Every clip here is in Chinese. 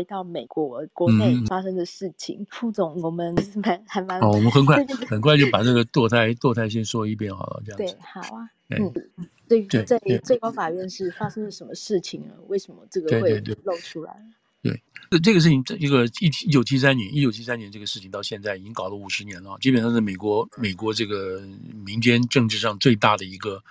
回到美国国内发生的事情，副、嗯、总，我们 蛮还蛮……好，我们很快很快就把这个堕胎堕胎先说一遍好了，这样对，好啊，嗯，对，在最高法院是发生了什么事情啊？为什么这个会露出来？对，这这个事情，这一个一一九七三年，一九七三年这个事情到现在已经搞了五十年了，基本上是美国美国这个民间政治上最大的一个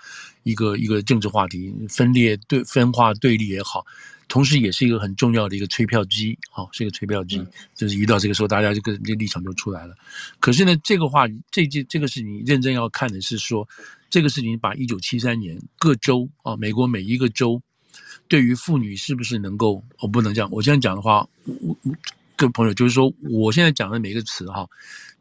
一个一个政治话题，分裂对分化对立也好，同时也是一个很重要的一个催票机，好、哦，是一个催票机，就是一到这个时候，大家这个这立场就出来了。可是呢，这个话这这这个事情认真要看的是说，这个事情把一九七三年各州啊，美国每一个州。对于妇女是不是能够？我不能这样。我现在讲的话，我我各位朋友就是说，我现在讲的每一个词哈，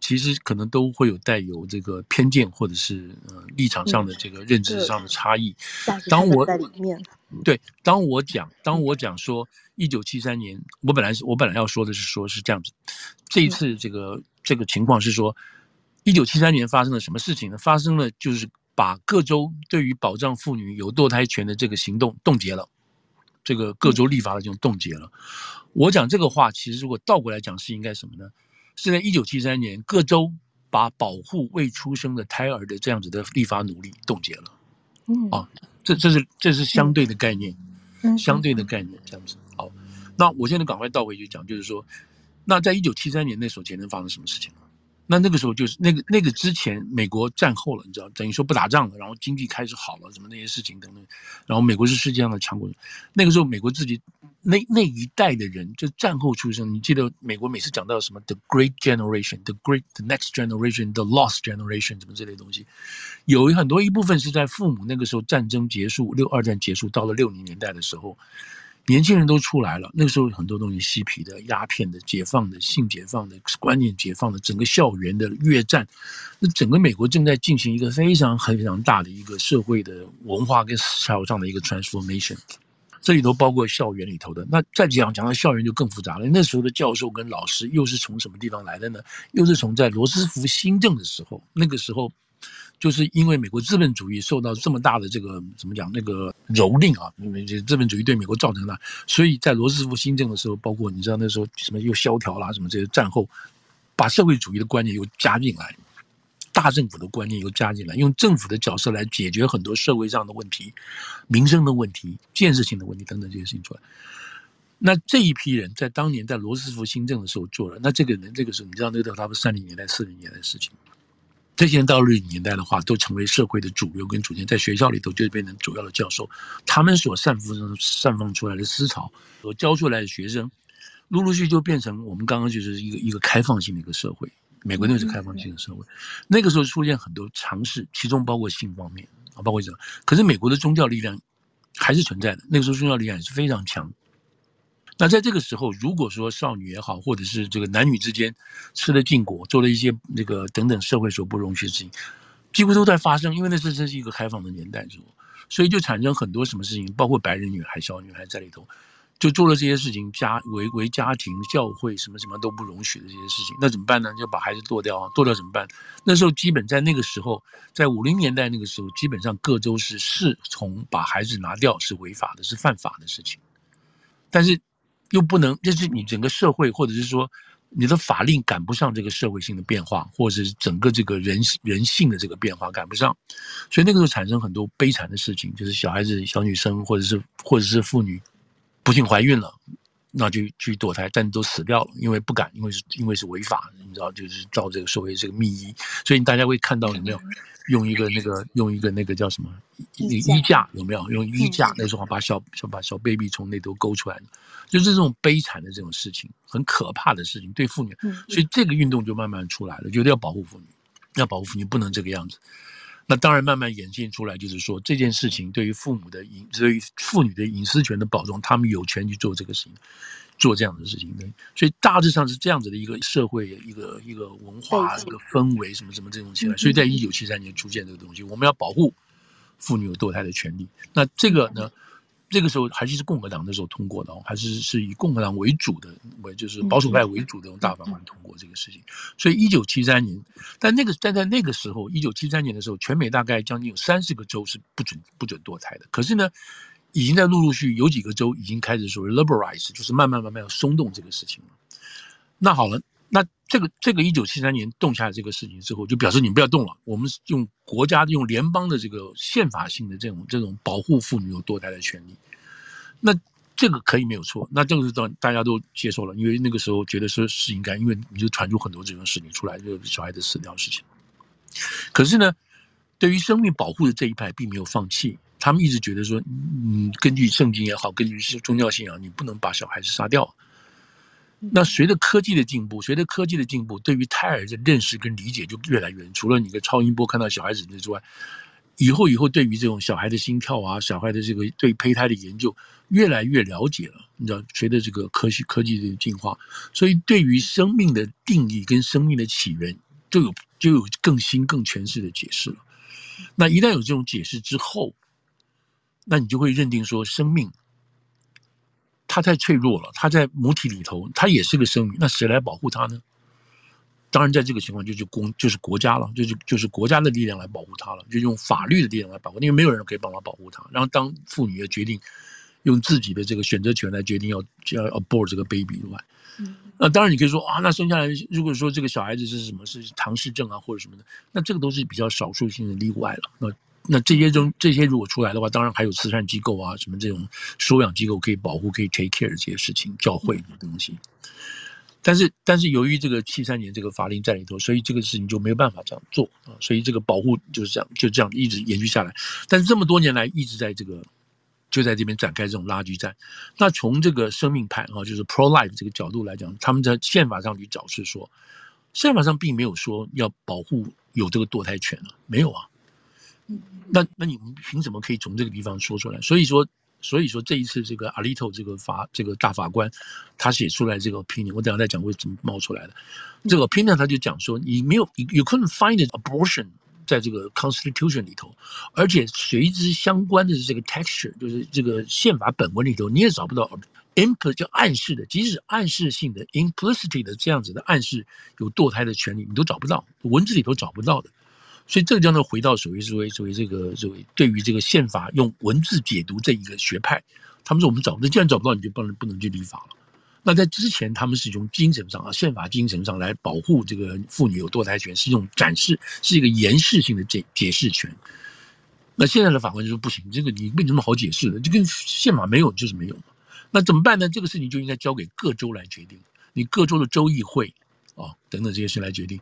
其实可能都会有带有这个偏见或者是呃立场上的这个认知上的差异。当我在里面，对，当我讲当我讲说一九七三年，我本来是我本来要说的是说是这样子，这一次这个这个情况是说一九七三年发生了什么事情呢？发生了就是把各州对于保障妇女有堕胎权的这个行动冻结了。这个各州立法的这种冻结了。我讲这个话，其实如果倒过来讲，是应该什么呢？是在一九七三年，各州把保护未出生的胎儿的这样子的立法努力冻结了。嗯，啊，这这是这是相对的概念，相对的概念这样子。好，那我现在赶快倒回去讲，就是说，那在一九七三年那时候前能发生什么事情呢？那那个时候就是那个那个之前，美国战后了，你知道，等于说不打仗了，然后经济开始好了，什么那些事情等等，然后美国是世界上的强国。那个时候，美国自己那那一代的人，就战后出生，你记得美国每次讲到什么 “the great generation”，“the great the next generation”，“the lost generation” 什么这类东西，有很多一部分是在父母那个时候战争结束，六二战结束到了六零年代的时候。年轻人都出来了，那个时候很多东西嬉皮的、鸦片的、解放的、性解放的、观念解放的，整个校园的越战，那整个美国正在进行一个非常非常大的一个社会的文化跟思潮上的一个 transformation，这里头包括校园里头的。那再讲讲到校园就更复杂了，那时候的教授跟老师又是从什么地方来的呢？又是从在罗斯福新政的时候，那个时候。就是因为美国资本主义受到这么大的这个怎么讲那个蹂躏啊，因为资本主义对美国造成的，所以在罗斯福新政的时候，包括你知道那时候什么又萧条啦，什么这些战后，把社会主义的观念又加进来，大政府的观念又加进来，用政府的角色来解决很多社会上的问题、民生的问题、建设性的问题等等这些事情出来。那这一批人在当年在罗斯福新政的时候做了，那这个人这个时候你知道那个他们三零年代、四零年代的事情。这些人到了六零年代的话，都成为社会的主流跟主线，在学校里头就变成主要的教授。他们所散发、散放出来的思潮，所教出来的学生，陆陆续续就变成我们刚刚就是一个一个开放性的一个社会。美国那是开放性的社会，那个时候出现很多尝试，其中包括性方面啊，包括什么？可是美国的宗教力量还是存在的，那个时候宗教力量也是非常强。那在这个时候，如果说少女也好，或者是这个男女之间吃了禁果，做了一些那个等等社会所不容许的事情，几乎都在发生。因为那是这是一个开放的年代，是吧？所以就产生很多什么事情，包括白人女孩、小女孩在里头，就做了这些事情，家为为家庭、教会什么什么都不容许的这些事情，那怎么办呢？就把孩子剁掉啊，剁掉怎么办？那时候基本在那个时候，在五零年代那个时候，基本上各州是视从把孩子拿掉是违法的，是犯法的事情，但是。又不能，就是你整个社会，或者是说你的法令赶不上这个社会性的变化，或者是整个这个人人性的这个变化赶不上，所以那个时候产生很多悲惨的事情，就是小孩子、小女生，或者是或者是妇女不幸怀孕了，那就去堕胎，但都死掉了，因为不敢，因为是因为是违法，你知道，就是照这个社会这个密医，所以大家会看到有没有？用一个那个用一个那个叫什么衣架有没有？用衣架那时候把小小把小 baby 从那头勾出来的，就是这种悲惨的这种事情，很可怕的事情，对妇女。所以这个运动就慢慢出来了，觉得要保护妇女，要保护妇女不能这个样子。那当然慢慢演进出来，就是说这件事情对于父母的隐，对于妇女的隐私权的保障，他们有权去做这个事情。做这样的事情的，所以大致上是这样子的一个社会、一个一个文化、一个氛围，什么什么这种起来。所以在一九七三年出现这个东西，我们要保护妇女有堕胎的权利。那这个呢，这个时候还是是共和党那时候通过的哦，还是是以共和党为主的，为就是保守派为主的用大法官通过这个事情。所以一九七三年，但那个但在那个时候，一九七三年的时候，全美大概将近有三十个州是不准不准堕胎的。可是呢，已经在陆陆续有几个州已经开始所谓 liberalize，就是慢慢慢慢要松动这个事情了。那好了，那这个这个一九七三年动下来这个事情之后，就表示你们不要动了，我们用国家用联邦的这个宪法性的这种这种保护妇女有堕胎的权利，那这个可以没有错，那这个是大大家都接受了，因为那个时候觉得说是应该，因为你就传出很多这种事情出来，就小孩子死掉的事情。可是呢，对于生命保护的这一派并没有放弃。他们一直觉得说，嗯，根据圣经也好，根据是宗教信仰，你不能把小孩子杀掉。那随着科技的进步，随着科技的进步，对于胎儿的认识跟理解就越来越。除了你的超音波看到小孩子的之外，以后以后对于这种小孩的心跳啊，小孩的这个对胚胎的研究越来越了解了。你知道，随着这个科学科技的进化，所以对于生命的定义跟生命的起源，就有就有更新更诠释的解释了。那一旦有这种解释之后，那你就会认定说，生命它太脆弱了，它在母体里头，它也是个生命。那谁来保护它呢？当然，在这个情况就是公，就是国家了，就是就是国家的力量来保护它了，就用法律的力量来保护，因为没有人可以帮他保护它。然后，当妇女也决定用自己的这个选择权来决定要要 abort 这个 baby 以外，那当然你可以说啊，那生下来如果说这个小孩子是什么是唐氏症啊或者什么的，那这个都是比较少数性的例外了。那那这些中这些如果出来的话，当然还有慈善机构啊，什么这种收养机构可以保护、可以 take care 这些事情，教会的东西。但是，但是由于这个七三年这个法令在里头，所以这个事情就没有办法这样做啊。所以这个保护就是这样，就这样一直延续下来。但是这么多年来一直在这个就在这边展开这种拉锯战。那从这个生命派啊，就是 pro life 这个角度来讲，他们在宪法上去找是说，宪法上并没有说要保护有这个堕胎权啊，没有啊。那那你们凭什么可以从这个地方说出来？所以说，所以说这一次这个 Alito 这个法这个大法官，他写出来这个 opinion，我等下再讲会怎么冒出来的。这个 opinion 他就讲说，你没有，you couldn't find an abortion 在这个 constitution 里头，而且随之相关的这个 texture，就是这个宪法本文里头，你也找不到 implicit 叫暗示的，即使暗示性的 implicit 的这样子的暗示有堕胎的权利，你都找不到，文字里头找不到的。所以这个叫做回到所谓所谓所谓这个所谓对于这个宪法用文字解读这一个学派，他们说我们找不到，既然找不到，你就不能不能去立法了。那在之前，他们是从精神上啊，宪法精神上来保护这个妇女有堕胎权，是一种展示，是一个延续性的解解释权。那现在的法官就说不行，这个你没什么好解释的，就跟宪法没有就是没有。那怎么办呢？这个事情就应该交给各州来决定，你各州的州议会。啊，等等这些事来决定。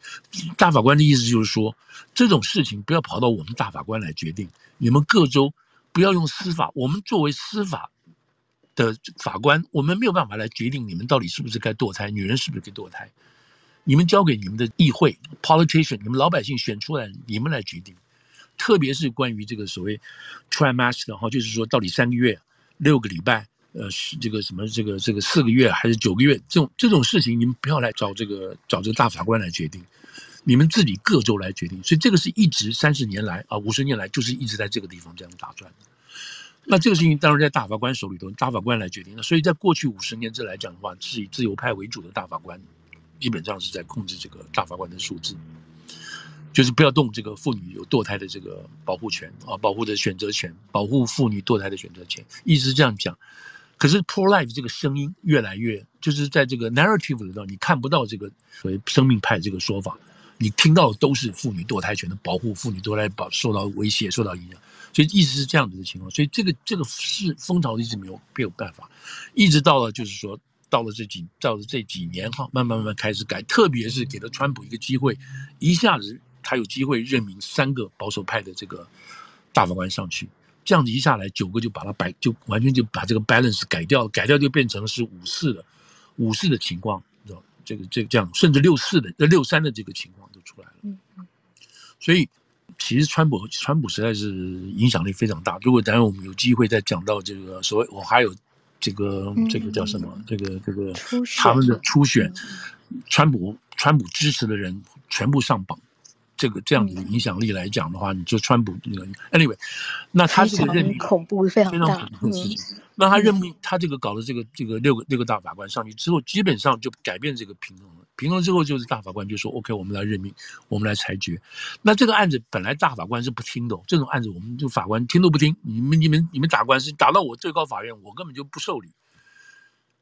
大法官的意思就是说，这种事情不要跑到我们大法官来决定。你们各州不要用司法，我们作为司法的法官，我们没有办法来决定你们到底是不是该堕胎，女人是不是该堕胎。你们交给你们的议会 politician，你们老百姓选出来，你们来决定。特别是关于这个所谓 trimester 哈，就是说到底三个月、六个礼拜。呃，是这个什么，这个这个四个月还是九个月，这种这种事情，你们不要来找这个找这个大法官来决定，你们自己各州来决定。所以这个是一直三十年来啊，五十年来就是一直在这个地方这样打转的。那这个事情当然在大法官手里头，大法官来决定。那所以在过去五十年这来讲的话，是以自由派为主的大法官，基本上是在控制这个大法官的数字，就是不要动这个妇女有堕胎的这个保护权啊，保护的选择权，保护妇女堕胎的选择权，一直这样讲。可是 pro-life 这个声音越来越，就是在这个 narrative 里头，你看不到这个所谓生命派这个说法，你听到的都是妇女堕胎权的保护，妇女堕胎保受到威胁、受到影响，所以一直是这样子的情况。所以这个这个是风潮一直没有没有办法，一直到了就是说到了这几到了这几年哈，慢慢慢慢开始改，特别是给了川普一个机会，一下子他有机会任命三个保守派的这个大法官上去。这样子一下来，九个就把它摆，就完全就把这个 balance 改掉了，改掉就变成是五四的，五四的情况，你知道这个这个这样，甚至六四的、六三的这个情况都出来了。嗯，所以其实川普，川普实在是影响力非常大。如果等下我们有机会再讲到这个所谓，我还有这个这个叫什么？这个这个他们的初选，川普川普支持的人全部上榜。这个这样子的影响力来讲的话，你就川普那个，anyway，那他这个任命恐怖非常大，恐怖的事情。那他任命他这个搞的这个这个六个六个大法官上去之后，基本上就改变这个平衡了。平衡之后就是大法官就说 OK，我们来任命，我们来裁决。那这个案子本来大法官是不听的，这种案子我们就法官听都不听，你们你们你们打官司打到我最高法院，我根本就不受理。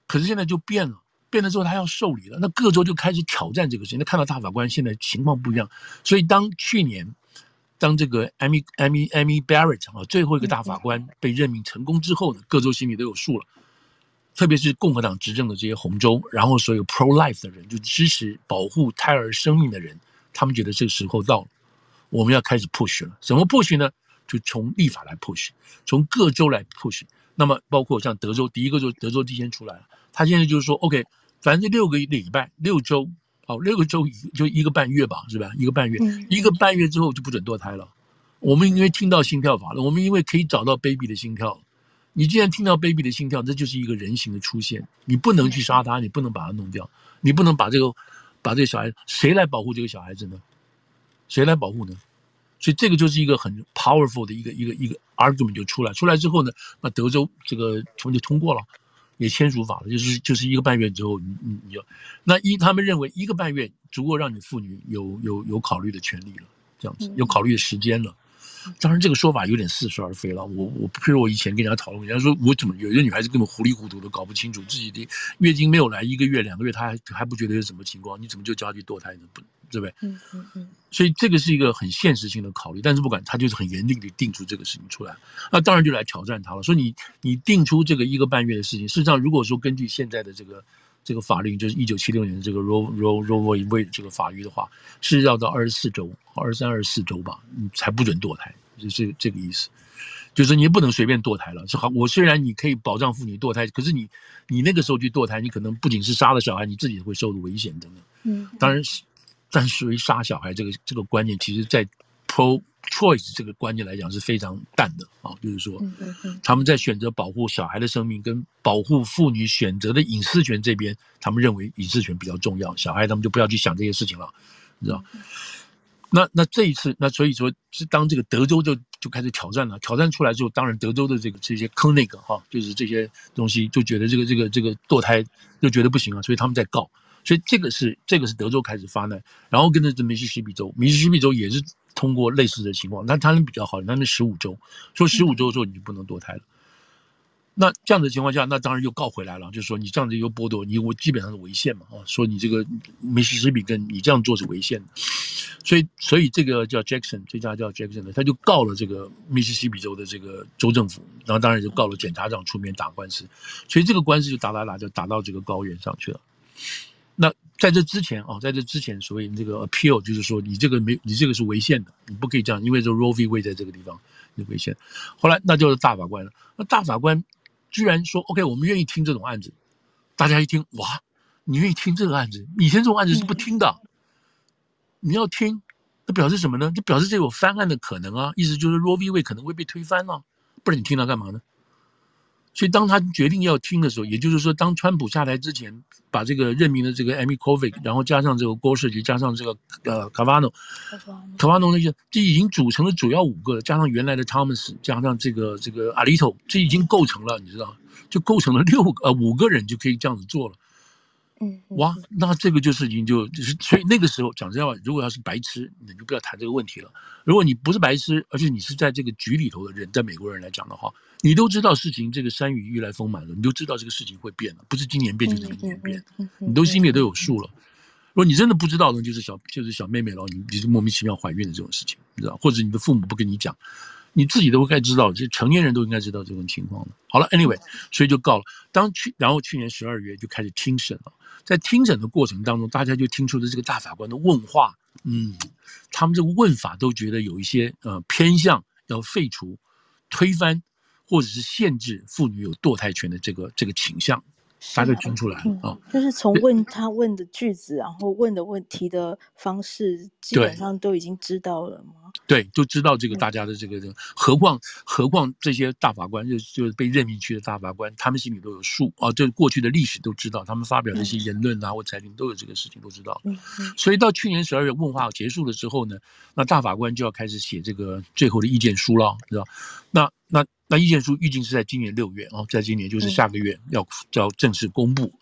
可是现在就变了，变了之后他要受理了，那各州就开始挑战这个事情。那看到大法官现在情况不一样，所以当去年当这个 Amy Amy Amy Barrett 啊最后一个大法官被任命成功之后呢，各州心里都有数了。特别是共和党执政的这些红州，然后所有 pro life 的人，就支持保护胎儿生命的人，他们觉得这个时候到了，我们要开始 push 了。怎么 push 呢？就从立法来 push，从各州来 push。那么包括像德州，第一个就德州提前出来了，他现在就是说，OK，反正六个礼拜，六周，哦，六个周就一个半月吧，是吧？一个半月，一个半月之后就不准堕胎了。我们因为听到心跳法了，我们因为可以找到 baby 的心跳。你既然听到 baby 的心跳，这就是一个人形的出现。你不能去杀他，你不能把他弄掉，你不能把这个把这个小孩，谁来保护这个小孩子呢？谁来保护呢？所以这个就是一个很 powerful 的一个一个一个 argument 就出来。出来之后呢，那德州这个全部就通过了，也签署法了，就是就是一个半月之后，你你你就那一他们认为一个半月足够让你妇女有有有考虑的权利了，这样子有考虑的时间了。当然，这个说法有点似是而非了。我我譬如我以前跟人家讨论，人家说我怎么有一个女孩子根本糊里糊涂的搞不清楚自己的月经没有来一个月两个月，她还还不觉得是什么情况，你怎么就叫她去堕胎呢？不，对不对？嗯嗯嗯。所以这个是一个很现实性的考虑，但是不管他就是很严厉的定出这个事情出来，那当然就来挑战他了。说你你定出这个一个半月的事情，事实上如果说根据现在的这个。这个法律就是一九七六年的这个 Roe Roe Roe v Wade 这个法律的话，是要到二十四周，二十三、二十四周吧，你才不准堕胎，就是这个意思。就是你不能随便堕胎了。是好，我虽然你可以保障妇女堕胎，可是你你那个时候去堕胎，你可能不仅是杀了小孩，你自己也会受到危险等等。嗯，当然是，但是属于杀小孩这个这个观念，其实在 pro。choice 这个观念来讲是非常淡的啊，就是说，他们在选择保护小孩的生命跟保护妇女选择的隐私权这边，他们认为隐私权比较重要，小孩他们就不要去想这些事情了，你知道？那那这一次，那所以说是当这个德州就就开始挑战了，挑战出来之后，当然德州的这个这些 clinic 哈，就是这些东西就觉得这个这个这个堕胎就觉得不行了，所以他们在告，所以这个是这个是德州开始发难，然后跟着这密西西比州，密西西比州也是。通过类似的情况，那他们比较好，他们十五周，说十五周之后你就不能堕胎了。那这样的情况下，那当然又告回来了，就是说你这样子又剥夺你，我基本上是违宪嘛啊，说你这个密西西比跟你这样做是违宪的，所以所以这个叫 Jackson，这家叫 Jackson 的，他就告了这个密西西比州的这个州政府，然后当然就告了检察长出面打官司，所以这个官司就打打打就打到这个高院上去了。那在这之前啊，在这之前，所谓这个 appeal 就是说，你这个没，你这个是违宪的，你不可以这样，因为这 Roe v. Wade 在这个地方你违宪。后来那就是大法官了，那大法官居然说 OK，我们愿意听这种案子。大家一听哇，你愿意听这个案子？以前这种案子是不听的，你要听，那表示什么呢？就表示这有翻案的可能啊，意思就是 Roe v. Wade 可能会被推翻了啊，不然你听它干嘛呢？所以，当他决定要听的时候，也就是说，当川普下台之前，把这个任命的这个 Amy Klobuchar，然后加上这个郭士杰，加上这个呃卡瓦诺，卡瓦诺那些，这已经组成了主要五个了，加上原来的 Thomas，加上这个这个 Alito，这已经构成了，你知道，就构成了六个呃五个人就可以这样子做了。嗯，哇，那这个就事情就就是，所以那个时候讲真话，如果要是白痴，你就不要谈这个问题了。如果你不是白痴，而且你是在这个局里头的人，在美国人来讲的话，你都知道事情这个山雨欲来风满了，你都知道这个事情会变了，不是今年变就是明年变，你都心里都有数了。如果你真的不知道呢，就是小就是小妹妹了，你你是莫名其妙怀孕的这种事情，你知道，或者你的父母不跟你讲。你自己都该知道，这成年人都应该知道这种情况了。好了，anyway，所以就告了。当去，然后去年十二月就开始听审了。在听审的过程当中，大家就听出了这个大法官的问话，嗯，他们这个问法都觉得有一些呃偏向要废除、推翻或者是限制妇女有堕胎权的这个这个倾向。大家听出来了啊，就是从问他问的句子，然后问的问题的方式，基本上都已经知道了吗？对，就知道这个大家的这个这个，何况何况这些大法官就就是被任命去的大法官，他们心里都有数啊，这过去的历史都知道，他们发表的一些言论啊或裁定都有这个事情都知道。所以到去年十二月问话结束了之后呢，那大法官就要开始写这个最后的意见书了，知道？那那。那意见书预计是在今年六月哦，在今年就是下个月要要正式公布，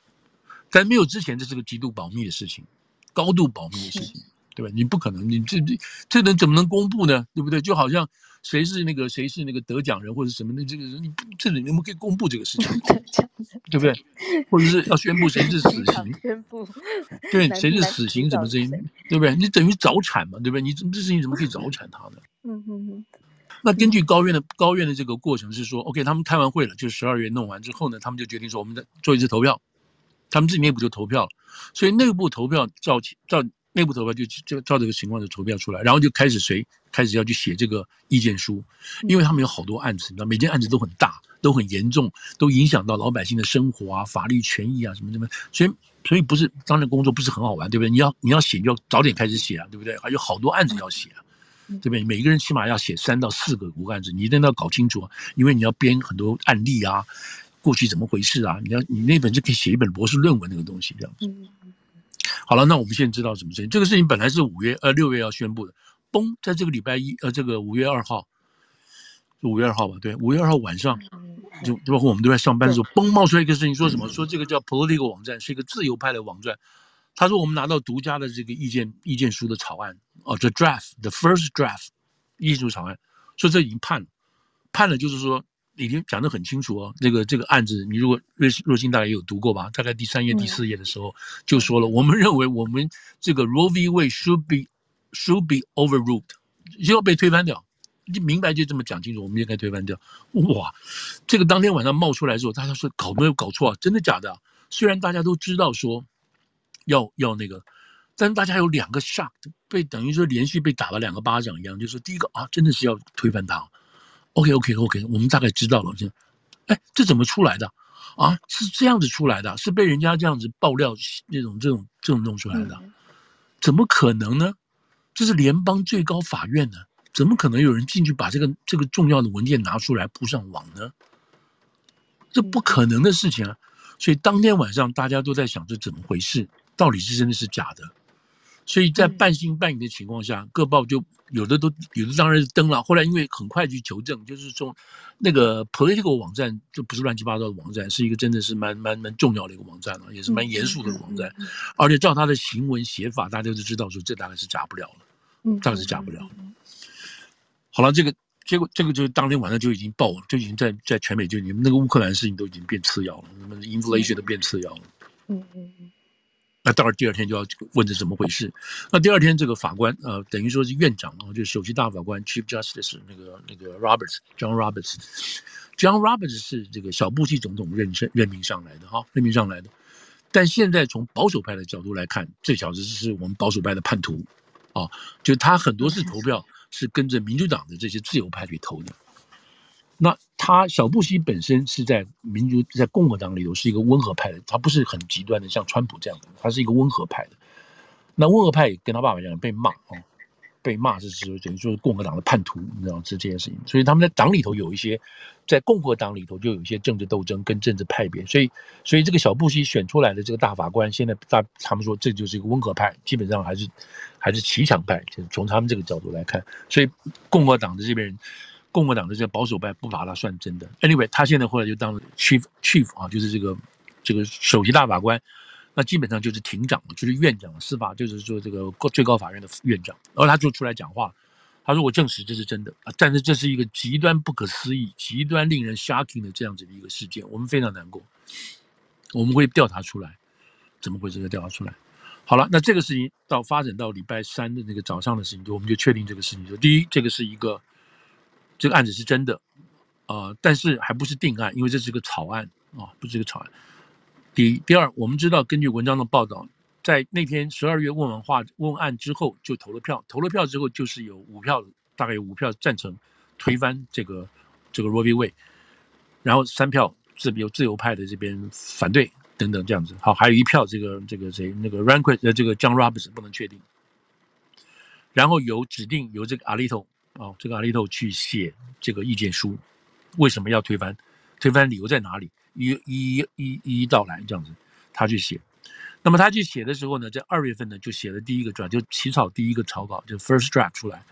但没有之前这是个极度保密的事情，高度保密的事情，对吧？你不可能，你这这这人怎么能公布呢？对不对？就好像谁是那个谁是那个得奖人或者什么的，这个人你这里你们可以公布这个事情，对不对？或者是要宣布谁是死刑？宣布对，谁是死刑？怎么事情？对不对？你等于早产嘛，对不对？你这这事情怎么可以早产他呢？嗯嗯嗯。那根据高院的高院的这个过程是说，OK，他们开完会了，就是十二月弄完之后呢，他们就决定说，我们再做一次投票，他们自己内部就投票了，所以内部投票照照内部投票就就照这个情况就投票出来，然后就开始谁开始要去写这个意见书，因为他们有好多案子，你知道，每件案子都很大，都很严重，都影响到老百姓的生活啊、法律权益啊什么什么，所以所以不是当然工作不是很好玩，对不对？你要你要写就要早点开始写啊，对不对？还有好多案子要写啊。对不对？每一个人起码要写三到四个五个案子，你一定要搞清楚啊，因为你要编很多案例啊，过去怎么回事啊？你要你那本就可以写一本博士论文那个东西这样子。好了，那我们现在知道什么事情？这个事情本来是五月呃六月要宣布的，嘣，在这个礼拜一呃这个五月二号，五月二号吧？对，五月二号晚上，就包括我们都在上班的时候，嘣冒出来一个事情，说什么？说这个叫 Political 网站是一个自由派的网站。他说：“我们拿到独家的这个意见意见书的草案，哦，the draft，the first draft，意见书草案，说这已经判了，判了就是说已经讲得很清楚哦。这个这个案子，你如果瑞若星大概也有读过吧？大概第三页、第四页的时候就说了，我们认为我们这个 Roe v. Wade should be should be overruled，就要被推翻掉。你明白就这么讲清楚，我们应该推翻掉。哇，这个当天晚上冒出来的时候，大家说搞没有搞错啊？真的假的？虽然大家都知道说。”要要那个，但是大家有两个 shock，被等于说连续被打了两个巴掌一样，就是第一个啊，真的是要推翻他，OK OK OK，我们大概知道了，就，哎，这怎么出来的啊？是这样子出来的，是被人家这样子爆料那种这种这种弄出来的，怎么可能呢？这是联邦最高法院呢，怎么可能有人进去把这个这个重要的文件拿出来铺上网呢？这不可能的事情啊！所以当天晚上大家都在想这怎么回事。到底是真的是假的，所以在半信半疑的情况下，嗯、各报就有的都有的当然是登了。后来因为很快去求证，就是说那个 political 网站就不是乱七八糟的网站，是一个真的是蛮蛮蛮重要的一个网站了，也是蛮严肃的网站。嗯嗯嗯、而且照他的行文写法，大家都知道说这大概是假不了了，大概是假不了。嗯嗯嗯、好了，这个结果这个就是当天晚上就已经爆了，就已经在在全美就你们那个乌克兰事情都已经变次要了，什么 inflation 都变次要了。嗯嗯嗯。那到了第二天就要问这怎么回事？那第二天这个法官呃，等于说是院长啊，就是首席大法官 Chief Justice 那个那个 Roberts John Roberts John Roberts 是这个小布希总统任任任命上来的哈，任命上来的。但现在从保守派的角度来看，这小子是我们保守派的叛徒啊，就他很多次投票是跟着民主党的这些自由派去投的。那他小布希本身是在民主在共和党里头是一个温和派的，他不是很极端的，像川普这样的，他是一个温和派的。那温和派也跟他爸爸一样被骂哦，被骂是说等于说共和党的叛徒，你知道是这件事情。所以他们在党里头有一些，在共和党里头就有一些政治斗争跟政治派别。所以，所以这个小布希选出来的这个大法官，现在大他们说这就是一个温和派，基本上还是还是骑墙派，就是从他们这个角度来看。所以共和党的这边人。共和党的这个保守派不把他算真的。Anyway，他现在后来就当了 chief chief 啊，就是这个这个首席大法官，那基本上就是庭长，就是院长，司法就是说这个最高法院的院长。然后他就出来讲话，他说：“我证实这是真的啊，但是这是一个极端不可思议、极端令人 shocking 的这样子的一个事件，我们非常难过。我们会调查出来，怎么会这个调查出来？好了，那这个事情到发展到礼拜三的那个早上的事情，就我们就确定这个事情，就第一，这个是一个。”这个案子是真的，呃，但是还不是定案，因为这是个草案啊，不是个草案。第一，第二，我们知道，根据文章的报道，在那天十二月问完话问案之后，就投了票，投了票之后，就是有五票，大概有五票赞成推翻这个这个 Roe v. Wade，然后三票自由自由派的这边反对等等这样子。好，还有一票这个这个谁那个 Rehnquist 呃这个 John Roberts 不能确定，然后有指定由这个 Alito。哦，这个阿利托去写这个意见书，为什么要推翻？推翻理由在哪里？一一一一一道来这样子，他去写。那么他去写的时候呢，在二月份呢就写了第一个 draft，就起草第一个草稿，就 first draft 出来。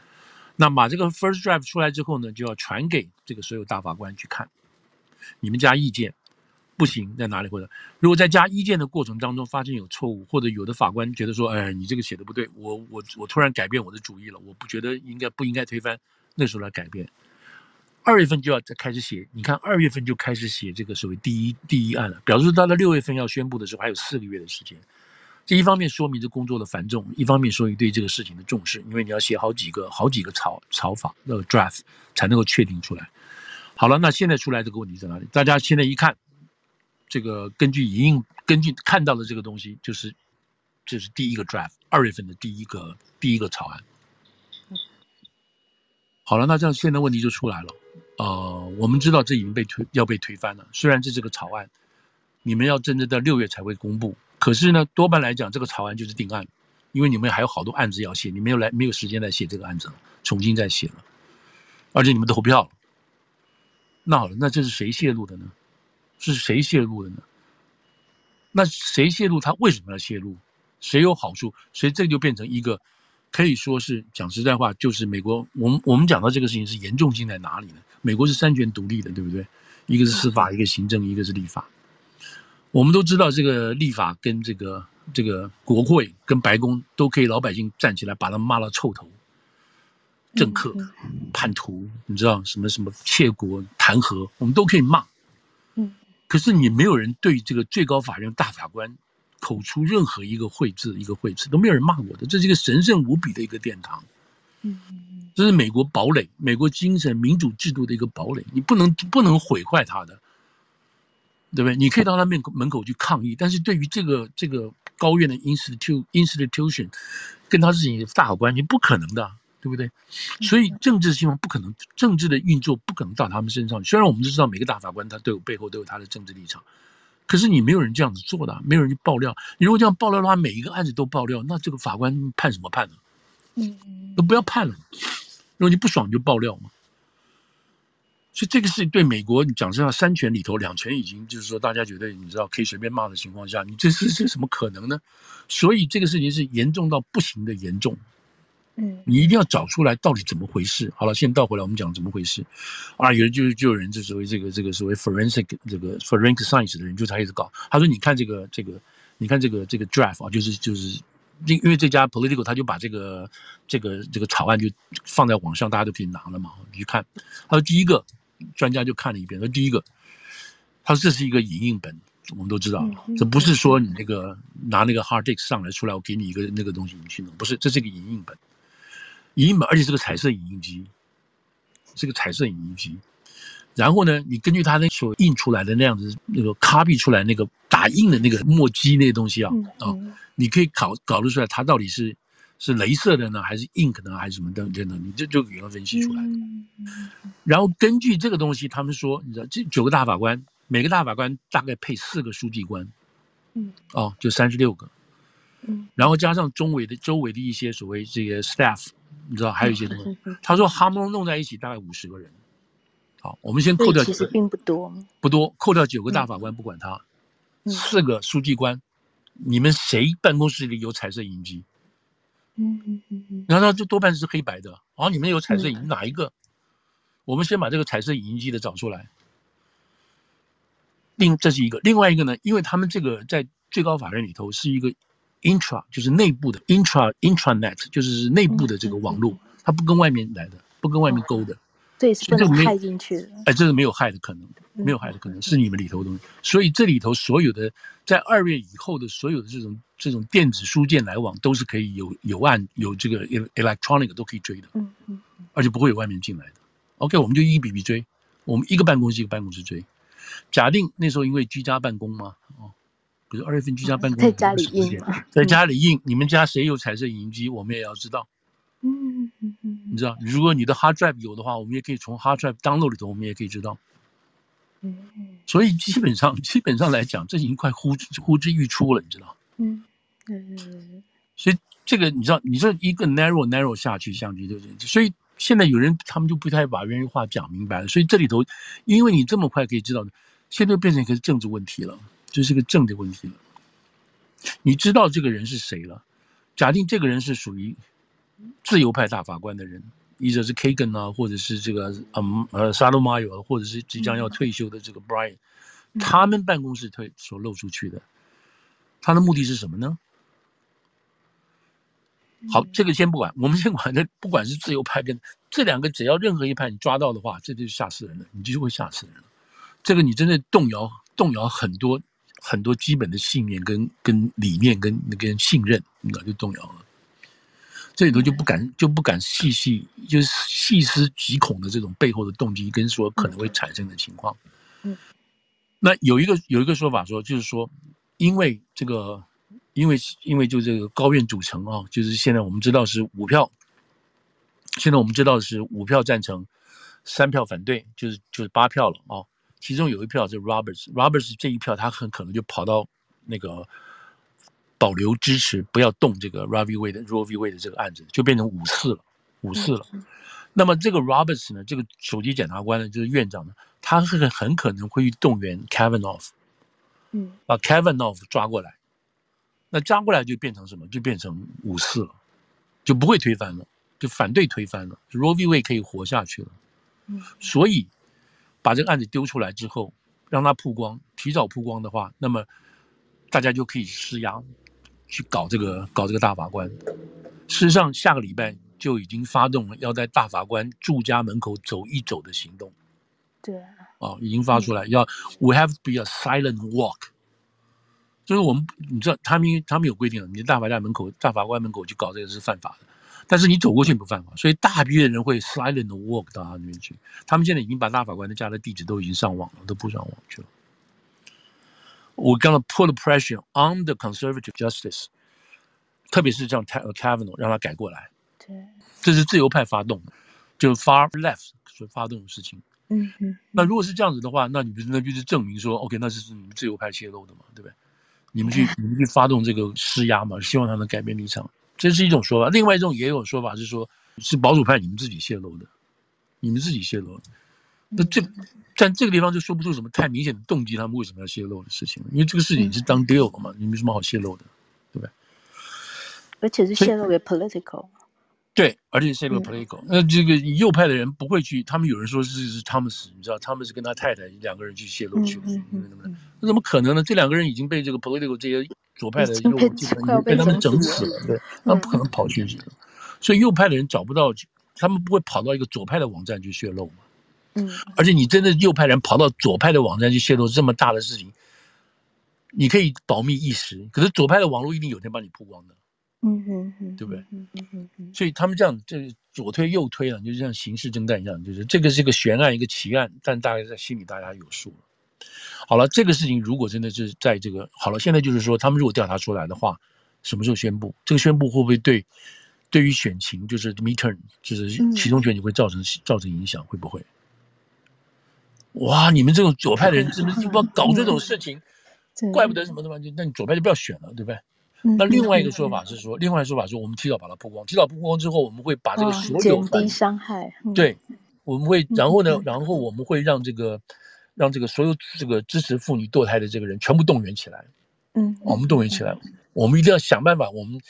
那把这个 first draft 出来之后呢，就要传给这个所有大法官去看，你们加意见。不行在哪里？或者如果在加意见的过程当中发现有错误，或者有的法官觉得说，哎，你这个写的不对，我我我突然改变我的主意了，我不觉得应该不应该推翻，那时候来改变。二月份就要再开始写，你看二月份就开始写这个所谓第一第一案了，表示到了六月份要宣布的时候还有四个月的时间。这一方面说明这工作的繁重，一方面说明对这个事情的重视，因为你要写好几个好几个草草法那个 draft 才能够确定出来。好了，那现在出来这个问题在哪里？大家现在一看，这个根据影印根据看到的这个东西，就是这是第一个 draft，二月份的第一个第一个草案。好了，那这样现在问题就出来了。呃，我们知道这已经被推要被推翻了。虽然这是个草案，你们要真正到六月才会公布，可是呢，多半来讲，这个草案就是定案，因为你们还有好多案子要写，你没有来没有时间来写这个案子了，重新再写了，而且你们投票了。那好了，那这是谁泄露的呢？是谁泄露的呢？那谁泄露？他为什么要泄露？谁有好处？所以这就变成一个。可以说是讲实在话，就是美国，我们我们讲到这个事情是严重性在哪里呢？美国是三权独立的，对不对？一个是司法，一个行政，一个是立法。我们都知道，这个立法跟这个这个国会跟白宫都可以，老百姓站起来把他骂到臭头，政客、叛徒，你知道什么什么窃国弹劾，我们都可以骂。嗯，可是你没有人对这个最高法院大法官。口出任何一个秽字，一个秽字都没有人骂我的，这是一个神圣无比的一个殿堂。嗯，这是美国堡垒，美国精神民主制度的一个堡垒，你不能不能毁坏它的，对不对？你可以到他面门口去抗议，但是对于这个这个高院的 institution institution，跟他自己的大好关系，不可能的，对不对？所以政治新闻不可能，政治的运作不可能到他们身上。虽然我们都知道每个大法官他都有背后都有他的政治立场。可是你没有人这样子做的，没有人去爆料。你如果这样爆料的话，每一个案子都爆料，那这个法官判什么判呢？嗯，都不要判了。如果你不爽，你就爆料嘛。所以这个是对美国，你讲实话，三权里头两权已经就是说，大家觉得你知道可以随便骂的情况下，你这是这什么可能呢？所以这个事情是严重到不行的严重。嗯，你一定要找出来到底怎么回事。好了，现在倒回来我们讲怎么回事。啊，有人就就有人就所谓这个这个所谓 forensic 这个 forensic science 的人就他一直搞。他说：“你看这个这个，你看这个这个 draft 啊，就是就是，因因为这家 Political 他就把这个这个这个草案就放在网上，大家都可以拿了嘛。你去看，他说第一个专家就看了一遍，说第一个，他说这是一个影印本，我们都知道，这不是说你那个拿那个 hard disk 上来出来，我给你一个那个东西你去弄，不是，这是一个影印本。”影印本，而且是个彩色影印机，是个彩色影印机。然后呢，你根据它那所印出来的那样子，那个 copy 出来那个打印的那个墨迹那个东西啊啊，你可以搞搞得出来它到底是是镭射的呢，还是 ink 呢，还是什么等等等，你这就给它分析出来。然后根据这个东西，他们说，你知道这九个大法官，每个大法官大概配四个书记官，嗯，哦，就三十六个，嗯，然后加上周围的周围的一些所谓这个 staff。你知道还有一些东西，他说哈蒙弄在一起大概五十个人。好，我们先扣掉，其实并不多，不多，扣掉九个大法官不管他，四个书记官，你们谁办公室里有彩色影印机？嗯嗯嗯嗯，然后就多半是黑白的。好，你们有彩色影哪一个？我们先把这个彩色影印机的找出来。另这是一个，另外一个呢，因为他们这个在最高法院里头是一个。Intra 就是内部的 intra intranet 就是内部的这个网络，它不跟外面来的，不跟外面勾的，这是不能害进去的。哎，这是没有害的可能，没有害的可能是你们里头的东西。所以这里头所有的在二月以后的所有的这种这种电子书件来往都是可以有有案有这个 electronic 都可以追的，嗯嗯，而且不会有外面进来的。OK，我们就一笔笔追，我们一个办公室一个办公室追。假定那时候因为居家办公嘛，哦。比如二月份居家办公，在家里印，在家里印。你们家谁有彩色影印机？我们也要知道。嗯嗯嗯，你知道，如果你的 hard drive 有的话，我们也可以从 hard drive download 里头，我们也可以知道。嗯嗯。所以基本上，基本上来讲，这已经快呼呼之欲出了，你知道？嗯嗯嗯。所以这个你知道，你这一个 narrow narrow 下去，下去就是。所以现在有人他们就不太把原话讲明白了。所以这里头，因为你这么快可以知道，现在变成一个政治问题了。这是个政的问题了，你知道这个人是谁了？假定这个人是属于自由派大法官的人，或者是 Kagan 啊，或者是这个嗯呃 Sotomayor 或者是即将要退休的这个 Brian，他们办公室推所露出去的，他的目的是什么呢？好，这个先不管，我们先管这，不管是自由派跟这两个，只要任何一派你抓到的话，这就是吓死人了，你就会吓死人了。这个你真的动摇动摇很多很多基本的信念跟跟理念跟那个信任，那就动摇了。这里头就不敢就不敢细细就是细思极恐的这种背后的动机跟说可能会产生的情况。嗯，那有一个有一个说法说，就是说，因为这个。因为因为就这个高院组成啊，就是现在我们知道是五票，现在我们知道是五票赞成，三票反对，就是就是八票了啊。其中有一票是 Roberts，Roberts 这一票他很可能就跑到那个保留支持，不要动这个 Roe v. Wade 的 Roe v. Wade 的这个案子，就变成五四了，五四了。那么这个 Roberts 呢，这个首席检察官呢，就是院长呢，他是很可能会去动员 Kavanaugh，嗯，把 Kavanaugh 抓过来。那抓过来就变成什么？就变成五四了，就不会推翻了，就反对推翻了，Roe v. Wade 可以活下去了。嗯，所以把这个案子丢出来之后，让它曝光，提早曝光的话，那么大家就可以施压去搞这个搞这个大法官。事实上，下个礼拜就已经发动了要在大法官住家门口走一走的行动。对，哦，已经发出来，要 We have to be a silent walk。就是我们，你知道，他们他们有规定了，你大法官门口、大法官门口去搞这个是犯法的，但是你走过去不犯法，所以大批的人会 silent walk 到他那边去。他们现在已经把大法官的家的地址都已经上网了，都铺上网去了。我刚刚 put the pressure on the conservative justice，特别是这样 Kavanaugh 让他改过来。对，这是自由派发动的，就 far left 所发动的事情。嗯嗯。那如果是这样子的话，那你不是那就是证明说，OK，那是你们自由派泄露的嘛，对不对？你们去，你们去发动这个施压嘛？希望他能改变立场，这是一种说法。另外一种也有说法是说，是保守派你们自己泄露的，你们自己泄露的。那这在这个地方就说不出什么太明显的动机，他们为什么要泄露的事情？因为这个事情是当 deal 了嘛，你没什么好泄露的，对不对？而且是泄露给 political。对，而且是一个 political。那这个右派的人不会去，他们有人说是是汤姆斯，你知道汤姆斯跟他太太两个人去泄露去了，那怎么可能呢？这两个人已经被这个 political 这些左派的右派被他们整死了，对，那不可能跑去这个，所以右派的人找不到，他们不会跑到一个左派的网站去泄露嘛。嗯，而且你真的右派人跑到左派的网站去泄露这么大的事情，你可以保密一时，可是左派的网络一定有天把你曝光的。嗯哼哼，对不对？嗯哼哼哼，所以他们这样，这左推右推啊，就像刑事侦探一样，就是这个是一个悬案，一个奇案，但大概在心里大家有数了。好了，这个事情如果真的是在这个好了，现在就是说，他们如果调查出来的话，什么时候宣布？这个宣布会不会对对于选情，就是 midterm，就是其中选举会造成造成影响？会不会？哇，你们这种左派的人，是不是就不要搞这种事情？怪不得什么什么，就那你左派就不要选了，对不对？那另外一个说法是说，另外一个说法是我们提早把它曝光，提早曝光之后，我们会把这个所有减低伤害。对，我们会，然后呢，然后我们会让这个，让这个所有这个支持妇女堕胎的这个人全部动员起来。嗯，我们动员起来，我们一定要想办法，我们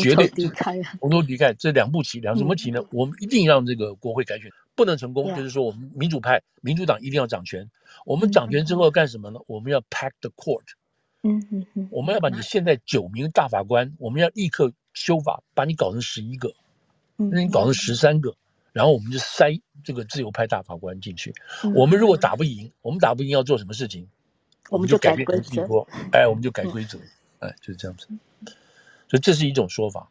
绝对离开，从头离开这两步棋，两什么棋呢？我们一定让这个国会改选不能成功，就是说我们民主派、民主党一定要掌权。我们掌权之后要干什么呢？我们要 pack the court。嗯嗯嗯，我们要把你现在九名大法官，我们要立刻修法，把你搞成十一个，那你搞成十三个，然后我们就塞这个自由派大法官进去。我们如果打不赢，我们打不赢要做什么事情？我们就改变规则。哎，我们就改规则。哎，就是这样子。所以这是一种说法。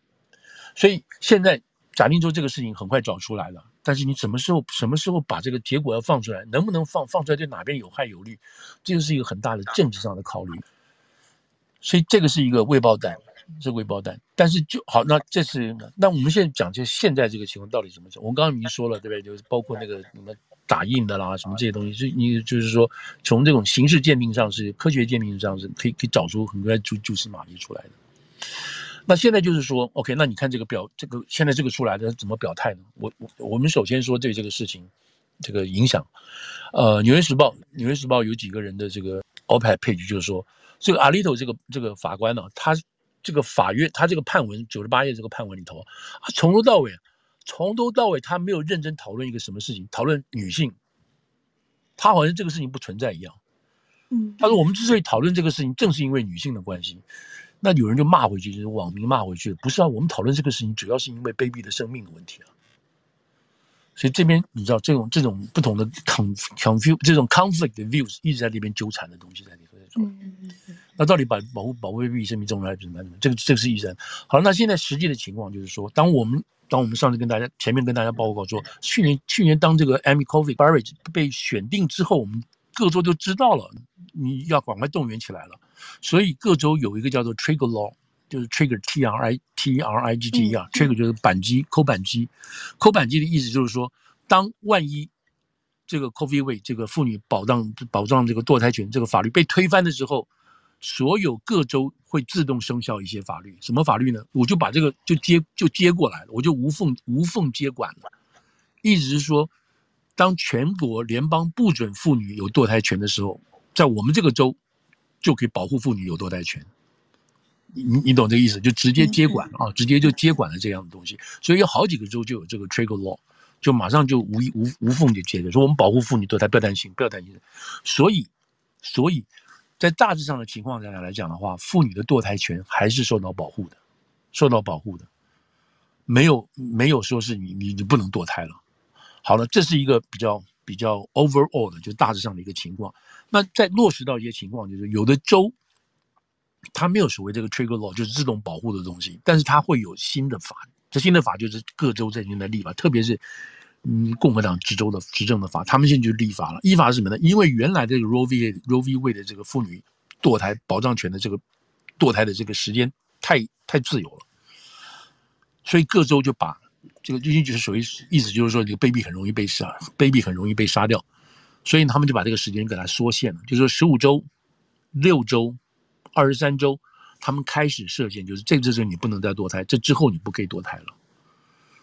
所以现在假定说这个事情很快找出来了，但是你什么时候什么时候把这个结果要放出来，能不能放放出来对哪边有害有利，这就是一个很大的政治上的考虑。所以这个是一个未爆弹，是未爆弹。但是就好，那这是那我们现在讲，就现在这个情况到底怎么讲？我刚刚已经说了，对不对？就是包括那个什么打印的啦，什么这些东西，是你就是说，从这种形式鉴定上是科学鉴定上是可以可以找出很多蛛蛛丝马迹出来的。那现在就是说，OK，那你看这个表，这个现在这个出来的怎么表态呢？我我我们首先说对这个事情这个影响，呃，《纽约时报》《纽约时报》有几个人的这个 op-ed page 就是说。这个阿利托这个这个法官呢、啊，他这个法院他这个判文九十八页这个判文里头，他从头到尾，从头到尾他没有认真讨论一个什么事情，讨论女性，他好像这个事情不存在一样。嗯，他说我们之所以讨论这个事情，正是因为女性的关系。那有人就骂回去，就是网民骂回去，不是啊，我们讨论这个事情主要是因为 baby 的生命的问题啊。所以这边你知道这种这种不同的 conf confuse 这种 conflict 的 views 一直在那边纠缠的东西在里头在做。那到底把保护保护 baby 生命重要还是怎么？这个这个是医生。好，那现在实际的情况就是说，当我们当我们上次跟大家前面跟大家报告说，去年去年当这个 Amy Coney Barrett 被选定之后，我们各州就知道了，你要赶快动员起来了。所以各州有一个叫做 Trigger Law，就是 Trigger T R I T R I G G 啊，Trigger 就是扳机，扣扳机，扣扳机的意思就是说，当万一这个. Wade 这个妇女保障保障这个堕胎权这个法律被推翻的时候，所有各州会自动生效一些法律。什么法律呢？我就把这个就接就接过来了，我就无缝无缝接管了。意思是说，当全国联邦不准妇女有堕胎权的时候，在我们这个州。就可以保护妇女有堕胎权，你你懂这个意思？就直接接管了啊，直接就接管了这样的东西。所以有好几个州就有这个 trigger law，就马上就无无无缝就接着说我们保护妇女堕胎，不要担心，不要担心。所以，所以在大致上的情况下来讲的话，妇女的堕胎权还是受到保护的，受到保护的，没有没有说是你你你不能堕胎了。好了，这是一个比较比较 overall 的，就大致上的一个情况。那在落实到一些情况，就是有的州，它没有所谓这个 trigger law，就是自动保护的东西，但是它会有新的法。这新的法就是各州在现在立法，特别是嗯共和党执州的执政的法，他们现在就立法了。依法是什么呢？因为原来这个 Roe v. Roe v. Wade 的这个妇女堕胎保障权的这个堕胎的这个时间太太自由了，所以各州就把这个就是属于意思就是说，这个 baby 很容易被杀，baby 很容易被杀掉。所以他们就把这个时间给它缩限了，就是说十五周、六周、二十三周，他们开始设限，就是这这周你不能再堕胎，这之后你不可以堕胎了。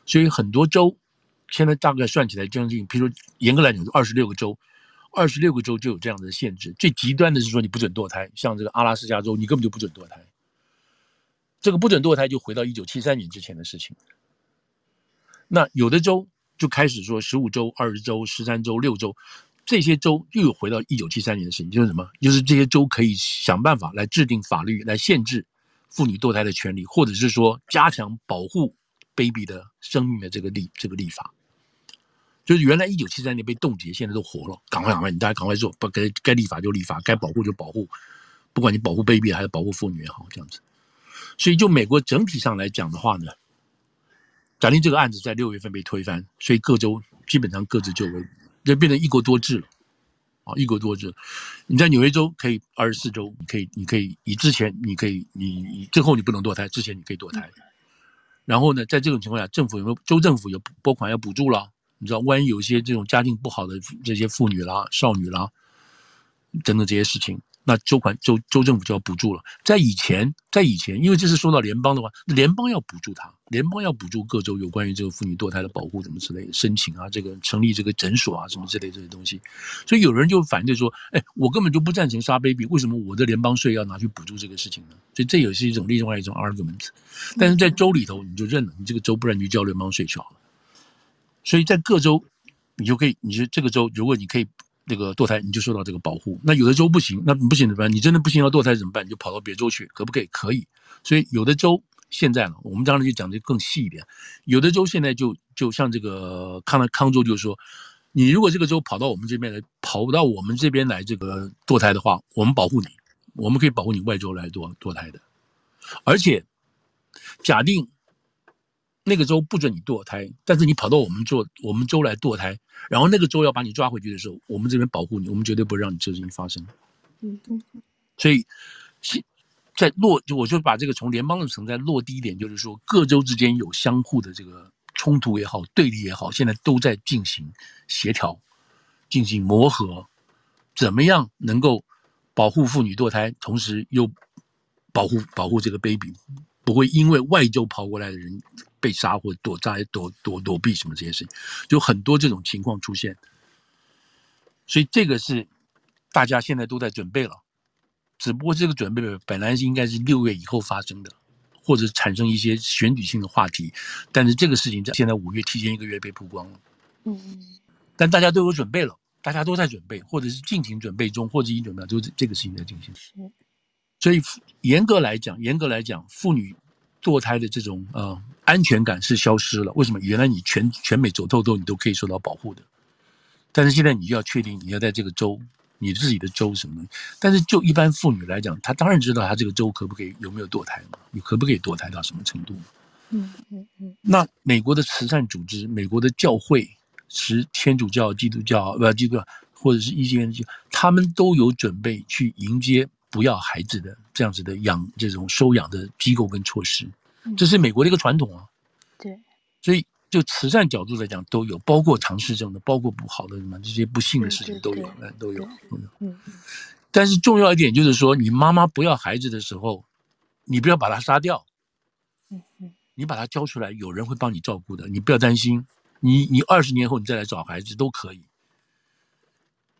所以很多州现在大概算起来将近，譬如严格来讲，二十六个州，二十六个州就有这样的限制。最极端的是说你不准堕胎，像这个阿拉斯加州，你根本就不准堕胎。这个不准堕胎就回到一九七三年之前的事情。那有的州就开始说十五周、二十周、十三周、六周。这些州又有回到一九七三年的事情，就是什么？就是这些州可以想办法来制定法律来限制妇女堕胎的权利，或者是说加强保护 baby 的生命的这个立这个立法。就是原来一九七三年被冻结，现在都活了，赶快赶快，你大家赶快做，不该该立法就立法，该保护就保护，不管你保护 baby 还是保护妇女也好，这样子。所以就美国整体上来讲的话呢，假定这个案子在六月份被推翻，所以各州基本上各自就为。就变成一国多制了，啊，一国多制。你在纽约州可以二十四周，你可以，你可以，你之前你可以，你你最后你不能堕胎，之前你可以堕胎。然后呢，在这种情况下，政府有没有州政府有拨款要补助了？你知道，万一有一些这种家境不好的这些妇女啦、少女啦，等等这些事情。那州款州州政府就要补助了。在以前，在以前，因为这是说到联邦的话，联邦要补助他，联邦要补助各州有关于这个妇女堕胎的保护什么之类申请啊，这个成立这个诊所啊什么之类这些东西。所以有人就反对说，哎，我根本就不赞成杀 baby，为什么我的联邦税要拿去补助这个事情呢？所以这也是一种另外一种 argument。但是在州里头，你就认了，你这个州不然你就交联邦税就好了。所以在各州，你就可以，你说这个州，如果你可以。那个堕胎你就受到这个保护，那有的州不行，那不行怎么办？你真的不行要堕胎怎么办？你就跑到别州去，可不可以？可以。所以有的州现在呢，我们当然就讲的更细一点。有的州现在就就像这个康康州，就是说，你如果这个州跑到我们这边来，跑不到我们这边来这个堕胎的话，我们保护你，我们可以保护你外州来堕堕胎的。而且假定。那个州不准你堕胎，但是你跑到我们做我们州来堕胎，然后那个州要把你抓回去的时候，我们这边保护你，我们绝对不会让你这事情发生。嗯嗯。所以，在落就我就把这个从联邦的层再落低一点，就是说各州之间有相互的这个冲突也好，对立也好，现在都在进行协调，进行磨合，怎么样能够保护妇女堕胎，同时又保护保护这个 baby，不会因为外州跑过来的人。被杀或躲灾躲躲躲避什么这些事情，就很多这种情况出现，所以这个是大家现在都在准备了，只不过这个准备本来是应该是六月以后发生的，或者产生一些选举性的话题，但是这个事情在现在五月提前一个月被曝光了，嗯，但大家都有准备了，大家都在准备，或者是进行准备中，或者已经准备，就是这个事情在进行。所以严格来讲，严格来讲，妇女堕胎的这种呃安全感是消失了。为什么？原来你全全美走透透，你都可以受到保护的，但是现在你就要确定你要在这个州，你自己的州什么的。但是就一般妇女来讲，她当然知道她这个州可不可以有没有堕胎嘛？你可不可以堕胎到什么程度？嗯嗯嗯。那美国的慈善组织，美国的教会。是天主教、基督教，不，基督教或者是一些人，他们都有准备去迎接不要孩子的这样子的养这种收养的机构跟措施，这是美国的一个传统啊。对，所以就慈善角度来讲，都有，包括唐氏症的，包括不好的什么这些不幸的事情都有，都有，都有。嗯。但是重要一点就是说，你妈妈不要孩子的时候，你不要把他杀掉。嗯嗯。你把他交出来，有人会帮你照顾的，你不要担心。你你二十年后你再来找孩子都可以，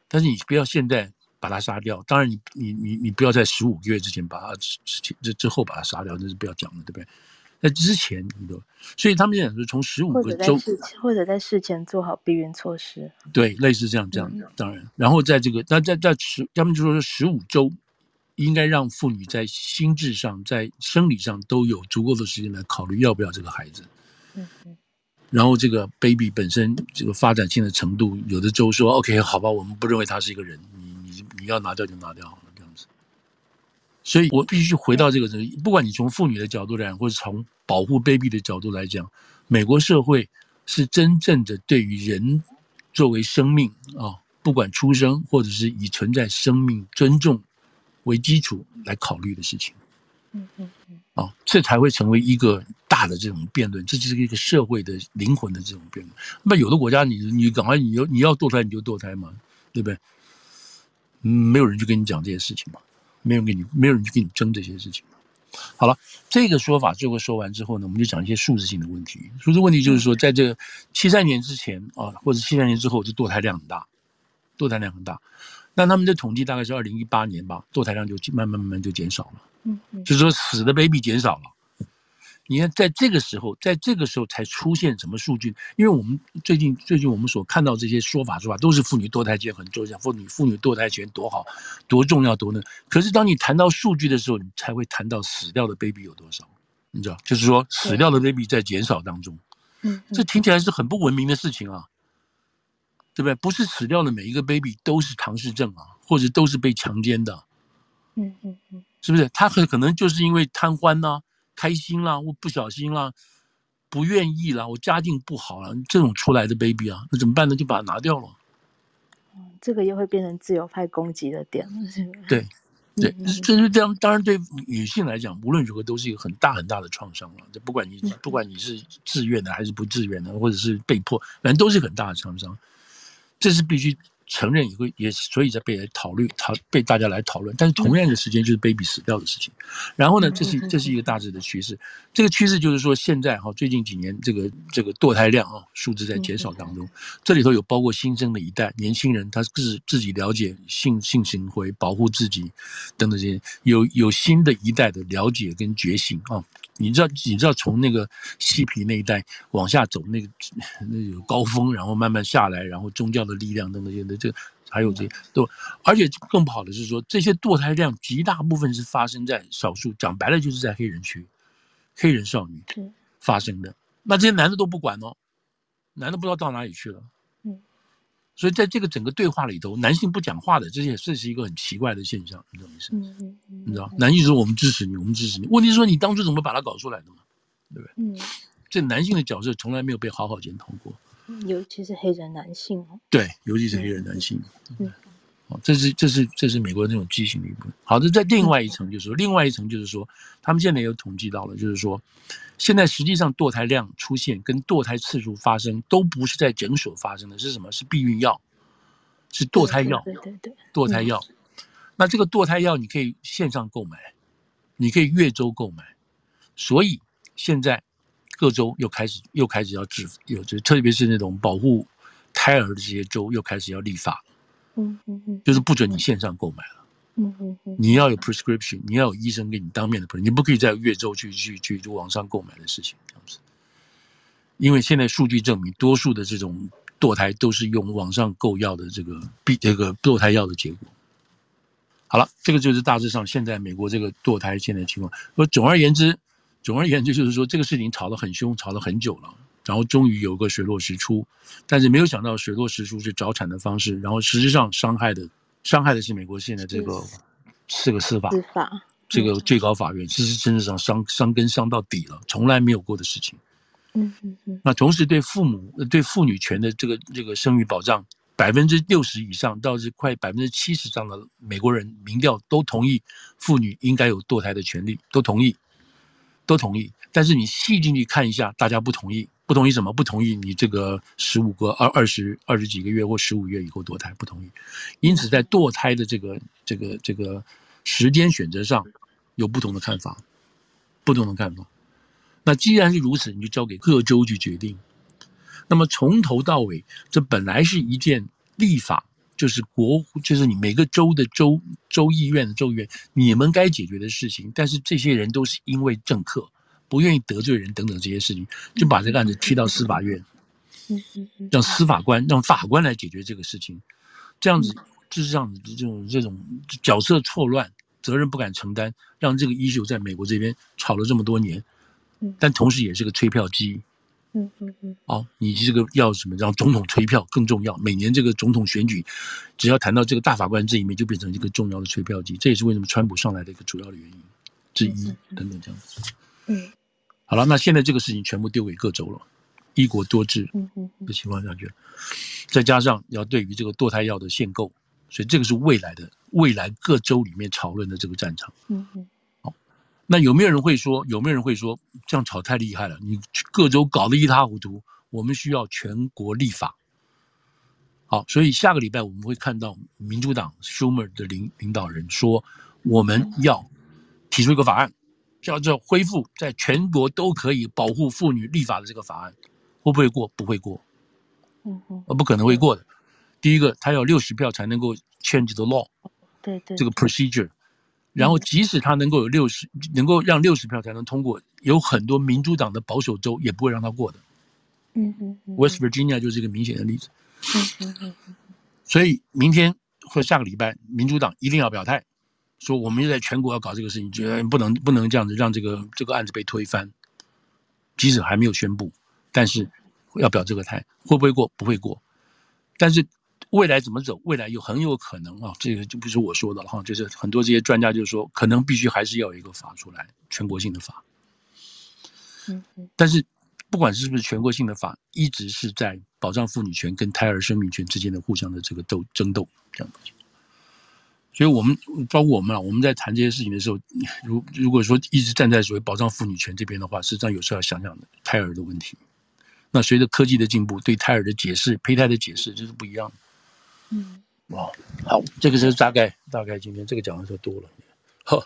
但是你不要现在把他杀掉。当然你，你你你你不要在十五个月之前把他之之之之后把他杀掉，那是不要讲的，对不对？在之前你都，所以他们讲说从十五个周，或者在事前做好避孕措施，对，类似这样这样的。当然，然后在这个那在在十，他们就说十五周应该让妇女在心智上、在生理上都有足够的时间来考虑要不要这个孩子。嗯嗯。然后这个 baby 本身这个发展性的程度，有的州说 OK 好吧，我们不认为他是一个人，你你你要拿掉就拿掉好了这样子。所以我必须回到这个，不管你从妇女的角度来讲，或者从保护 baby 的角度来讲，美国社会是真正的对于人作为生命啊，不管出生或者是以存在生命尊重为基础来考虑的事情。嗯嗯嗯。啊，这才会成为一个大的这种辩论，这就是一个社会的灵魂的这种辩论。那有的国家你，你你赶快你要你要堕胎你就堕胎嘛，对不对？嗯，没有人去跟你讲这些事情嘛，没有人跟你没有人去跟你争这些事情嘛。好了，这个说法最后说完之后呢，我们就讲一些数字性的问题。数字问题就是说，在这七三年之前啊，或者七三年之后，这堕胎量很大，堕胎量很大。那他们的统计大概是二零一八年吧，堕胎量就慢慢慢慢就减少了。嗯，就是说死的 baby 减少了。你看，在这个时候，在这个时候才出现什么数据？因为我们最近最近我们所看到这些说法，是吧？都是妇女堕胎权很重要，妇女妇女堕胎权多好，多重要，多呢。可是当你谈到数据的时候，你才会谈到死掉的 baby 有多少？你知道，就是说死掉的 baby 在减少当中。嗯，这听起来是很不文明的事情啊，对不对？不是死掉的每一个 baby 都是唐氏症啊，或者都是被强奸的。嗯嗯嗯。是不是他很可能就是因为贪欢呐、啊、开心啦、啊，我不小心啦、啊、不愿意啦，我家境不好了，这种出来的 baby 啊，那怎么办呢？就把它拿掉了。嗯，这个又会变成自由派攻击的点了，是不是？对，对，这是这样。当然，对女性来讲，无论如何都是一个很大很大的创伤了。这不管你不管你是自愿的还是不自愿的，或者是被迫，反正都是很大的创伤。这是必须。承认也会也，所以在被人讨论，讨被大家来讨论。但是同样的时间就是 baby 死掉的事情。然后呢，这是这是一个大致的趋势。这个趋势就是说，现在哈，最近几年这个这个堕胎量啊，数字在减少当中。这里头有包括新生的一代年轻人，他自自己了解性性行为，保护自己等等这些，有有新的一代的了解跟觉醒啊。你知道，你知道从那个西皮那一带往下走，那个那有高峰，然后慢慢下来，然后宗教的力量等等这些，这个还有这些都，而且更不好的是说，这些堕胎量极大部分是发生在少数，讲白了就是在黑人区，黑人少女发生的。那这些男的都不管哦，男的不知道到哪里去了。所以在这个整个对话里头，男性不讲话的，这也是是一个很奇怪的现象，你知道吗？嗯嗯嗯，你知道，男性说我们支持你，我们支持你。问题是说你当初怎么把它搞出来的嘛？对不对？嗯，这男性的角色从来没有被好好检讨过，尤其是黑人男性哦。对，尤其是黑人男性。嗯。好，这是这是这是美国的那种畸形的一部分。好的，在另外一层就是说，另外一层就是说，他们现在也有统计到了，就是说，现在实际上堕胎量出现跟堕胎次数发生都不是在诊所发生的，是什么？是避孕药，是堕胎药。对对对，堕胎药。那这个堕胎药你可以线上购买，你可以越州购买，所以现在各州又开始又开始要制有就特别是那种保护胎儿的这些州又开始要立法。嗯嗯嗯，就是不准你线上购买了。嗯嗯嗯，你要有 prescription，你要有医生给你当面的，你不可以在越州去去去就网上购买的事情这样子。因为现在数据证明，多数的这种堕堕胎都是用网上购药的这个避这个堕胎药的结果。好了，这个就是大致上现在美国这个堕胎现在情况。说总而言之，总而言之就是说这个事情吵得很凶，吵了很久了，然后终于有个水落石出，但是没有想到水落石出是早产的方式，然后实际上伤害的伤害的是美国现在这个四个司法司法这个最高法院，其实真的上伤伤根伤到底了，从来没有过的事情。嗯嗯嗯。那同时对父母对妇女权的这个这个生育保障。百分之六十以上，到是快百分之七十上的美国人民调都同意妇女应该有堕胎的权利，都同意，都同意。但是你细进去看一下，大家不同意，不同意什么？不同意你这个十五个二二十二十几个月或十五月以后堕胎，不同意。因此，在堕胎的这个这个这个时间选择上，有不同的看法，不同的看法。那既然是如此，你就交给各州去决定。那么从头到尾，这本来是一件立法，就是国，就是你每个州的州州议院的州议院，你们该解决的事情。但是这些人都是因为政客不愿意得罪人等等这些事情，就把这个案子踢到司法院，让司法官让法官来解决这个事情。这样子就是这样子，这种这种角色错乱，责任不敢承担，让这个 issue 在美国这边吵了这么多年，但同时也是个催票机。嗯嗯嗯，哦，你这个要什么？让总统催票更重要。每年这个总统选举，只要谈到这个大法官这一面，就变成一个重要的催票机。这也是为什么川普上来的一个主要的原因之一。等等，这样子。嗯，好了，那现在这个事情全部丢给各州了，一国多制的情况下去，再加上要对于这个堕胎药的限购，所以这个是未来的未来各州里面讨论的这个战场。嗯嗯。那有没有人会说？有没有人会说这样吵太厉害了？你各州搞得一塌糊涂，我们需要全国立法。好，所以下个礼拜我们会看到民主党 Schumer 的领领导人说，我们要提出一个法案，叫做恢复在全国都可以保护妇女立法的这个法案，会不会过？不会过，嗯哼，呃，不可能会过的。第一个，他要六十票才能够 change the law，对对，这个 procedure。然后，即使他能够有六十，能够让六十票才能通过，有很多民主党的保守州也不会让他过的。嗯嗯，West Virginia 就是一个明显的例子。嗯嗯嗯。所以明天或下个礼拜，民主党一定要表态，说我们又在全国要搞这个事情，绝对不能不能这样子让这个这个案子被推翻。即使还没有宣布，但是要表这个态，会不会过？不会过。但是。未来怎么走？未来有很有可能啊，这个就不是我说的了哈，就是很多这些专家就说，可能必须还是要有一个法出来，全国性的法。嗯，但是不管是不是全国性的法，一直是在保障妇女权跟胎儿生命权之间的互相的这个斗争斗这样。所以我们包括我们啊，我们在谈这些事情的时候，如如果说一直站在所谓保障妇女权这边的话，实际上有时候要想想胎儿的问题。那随着科技的进步，对胎儿的解释、胚胎的解释，这是不一样的。嗯，哇，好，这个是大概大概今天这个讲的就多了。